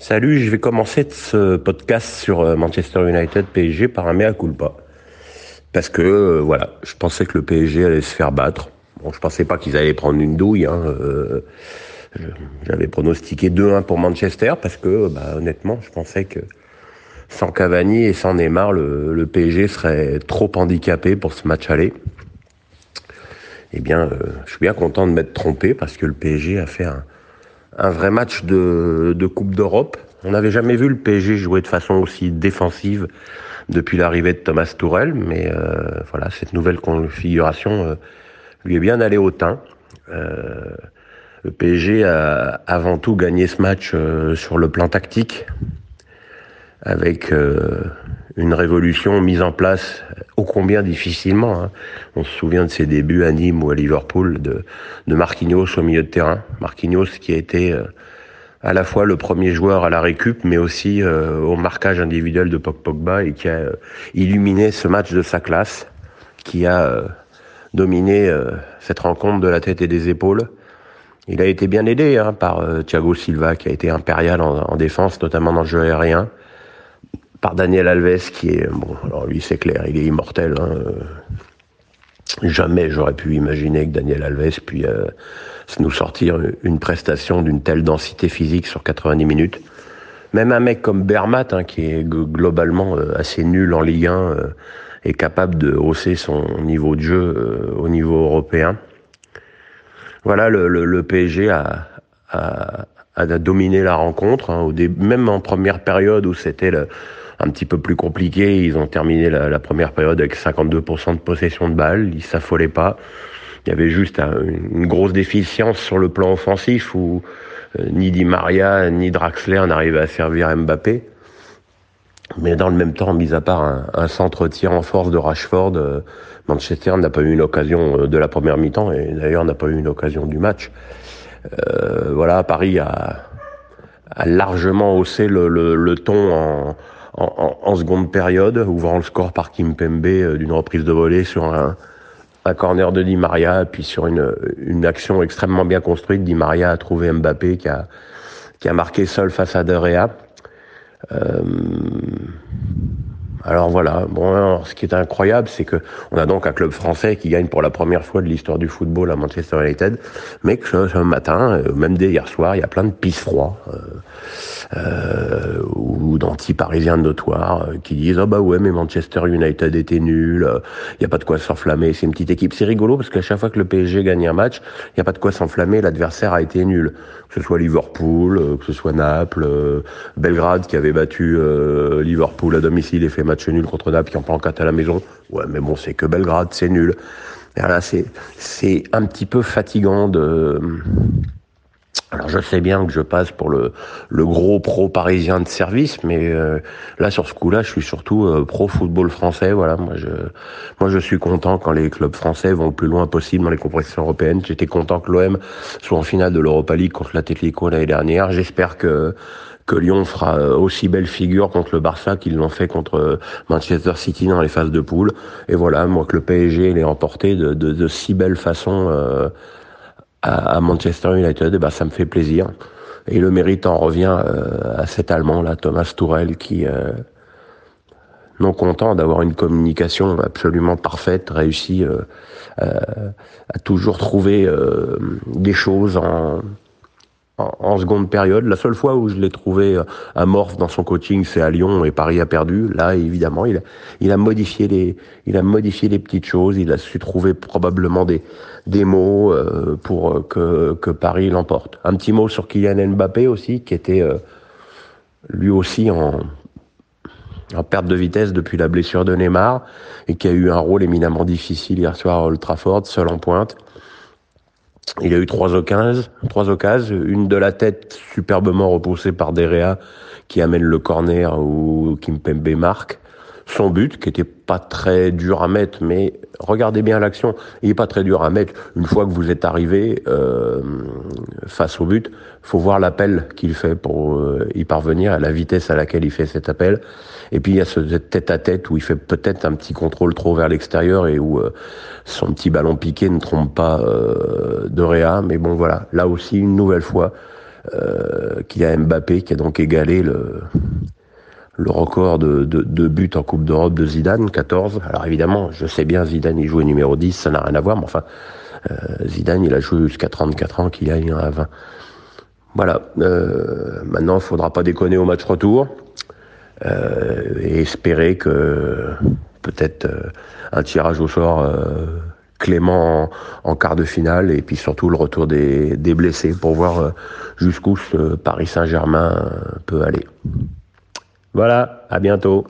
Salut, je vais commencer ce podcast sur euh, Manchester United PSG par un mea culpa. Parce que, euh, voilà, je pensais que le PSG allait se faire battre. Bon, je pensais pas qu'ils allaient prendre une douille. Hein, euh, J'avais pronostiqué 2-1 pour Manchester parce que, bah, honnêtement, je pensais que sans Cavani et sans Neymar, le, PSG serait trop handicapé pour ce match aller. Eh bien, je suis bien content de m'être trompé parce que le PSG a fait un, un vrai match de, Coupe d'Europe. On n'avait jamais vu le PSG jouer de façon aussi défensive depuis l'arrivée de Thomas Tourel, mais euh, voilà, cette nouvelle configuration euh, lui est bien allée au teint. Euh, le PSG a avant tout gagné ce match sur le plan tactique, avec une révolution mise en place ô combien difficilement. Hein. On se souvient de ses débuts à Nîmes ou à Liverpool, de, de Marquinhos au milieu de terrain. Marquinhos qui a été euh, à la fois le premier joueur à la récup, mais aussi euh, au marquage individuel de Pogba et qui a euh, illuminé ce match de sa classe, qui a dominé cette rencontre de la tête et des épaules. Il a été bien aidé hein, par Thiago Silva, qui a été impérial en, en défense, notamment dans le jeu aérien Daniel Alves qui est bon alors lui c'est clair il est immortel hein. jamais j'aurais pu imaginer que Daniel Alves puisse euh, nous sortir une prestation d'une telle densité physique sur 90 minutes même un mec comme Bermat hein, qui est globalement euh, assez nul en Ligue 1 euh, est capable de hausser son niveau de jeu euh, au niveau européen voilà le, le, le PSG a, dominé la rencontre hein, même en première période où c'était le un petit peu plus compliqué. Ils ont terminé la, première période avec 52% de possession de balles. Ils s'affolaient pas. Il y avait juste un, une grosse déficience sur le plan offensif où euh, ni Di Maria ni Draxler n'arrivaient à servir Mbappé. Mais dans le même temps, mis à part un, un centre tir en force de Rashford, euh, Manchester n'a pas eu une occasion euh, de la première mi-temps et d'ailleurs n'a pas eu une occasion du match. Euh, voilà, Paris a, a largement haussé le, le, le ton en, en, seconde période, ouvrant le score par Kim Pembe euh, d'une reprise de volée sur un, corner de Di Maria, puis sur une, action extrêmement bien construite, Di Maria a trouvé Mbappé qui a, qui a marqué seul face à De Rea. Euh, alors voilà, bon, ce qui est incroyable, c'est que on a donc un club français qui gagne pour la première fois de l'histoire du football à Manchester United, mais que ce, matin, euh, même dès hier soir, il y a plein de pisse euh, d'anti-parisiens notoires qui disent « Ah oh bah ouais, mais Manchester United était nul, il n'y a pas de quoi s'enflammer, c'est une petite équipe. » C'est rigolo parce qu'à chaque fois que le PSG gagne un match, il n'y a pas de quoi s'enflammer, l'adversaire a été nul. Que ce soit Liverpool, que ce soit Naples, Belgrade qui avait battu Liverpool à domicile et fait match nul contre Naples qui en prend 4 à la maison. Ouais, mais bon, c'est que Belgrade, c'est nul. Et là, c'est, c'est un petit peu fatigant de. Alors je sais bien que je passe pour le, le gros pro parisien de service, mais euh, là sur ce coup-là, je suis surtout euh, pro football français. Voilà, moi je, moi je suis content quand les clubs français vont le plus loin possible dans les compétitions européennes. J'étais content que l'OM soit en finale de l'Europa League contre l'Atlético l'année dernière. J'espère que que Lyon fera aussi belle figure contre le Barça qu'ils l'ont fait contre Manchester City dans les phases de poule. Et voilà, moi que le PSG l'ait emporté de, de, de, si belle façon euh, à, à, Manchester United, et ben ça me fait plaisir. Et le mérite en revient euh, à cet Allemand là, Thomas Tourel, qui euh, non content d'avoir une communication absolument parfaite, réussi, euh, a toujours trouvé euh, des choses en en, seconde période. La seule fois où je l'ai trouvé euh, amorphe dans son coaching, c'est à Lyon et Paris a perdu. Là, évidemment, il a, modifié les, il a modifié les petites choses. Il a su trouver probablement des, des mots euh, pour que, que Paris l'emporte. Un petit mot sur Kylian Mbappé aussi, qui était euh, lui aussi en, en perte de vitesse depuis la blessure de Neymar et qui a eu un rôle éminemment difficile hier soir à Old Trafford, seul en pointe. Il a eu trois occasions, trois une de la tête superbement repoussée par Derea qui amène le corner où Kimpembe marque. Son but, qui était pas très dur à mettre, mais regardez bien l'action, il est pas très dur à mettre. Une fois que vous êtes arrivé euh, face au but, faut voir l'appel qu'il fait pour euh, y parvenir, à la vitesse à laquelle il fait cet appel. Et puis il y a ce tête à tête où il fait peut-être un petit contrôle trop vers l'extérieur et où euh, son petit ballon piqué ne trompe pas de Réa. Mais bon voilà, là aussi une nouvelle fois, qu'il y a Mbappé qui a donc égalé le, le record de, de, buts en Coupe d'Europe de Zidane, 14. Alors évidemment, je sais bien, Zidane, il jouait numéro 10, ça n'a rien à voir, mais enfin, euh, Zidane, il a joué jusqu'à 34 ans, qu'il aille à 20. Voilà, euh, maintenant, il faudra pas déconner au match retour euh, et espérer que peut-être un tirage au sort clément en, quart de finale et puis surtout le retour des, des blessés pour voir jusqu'où ce Paris Saint-Germain peut aller. Voilà, à bientôt.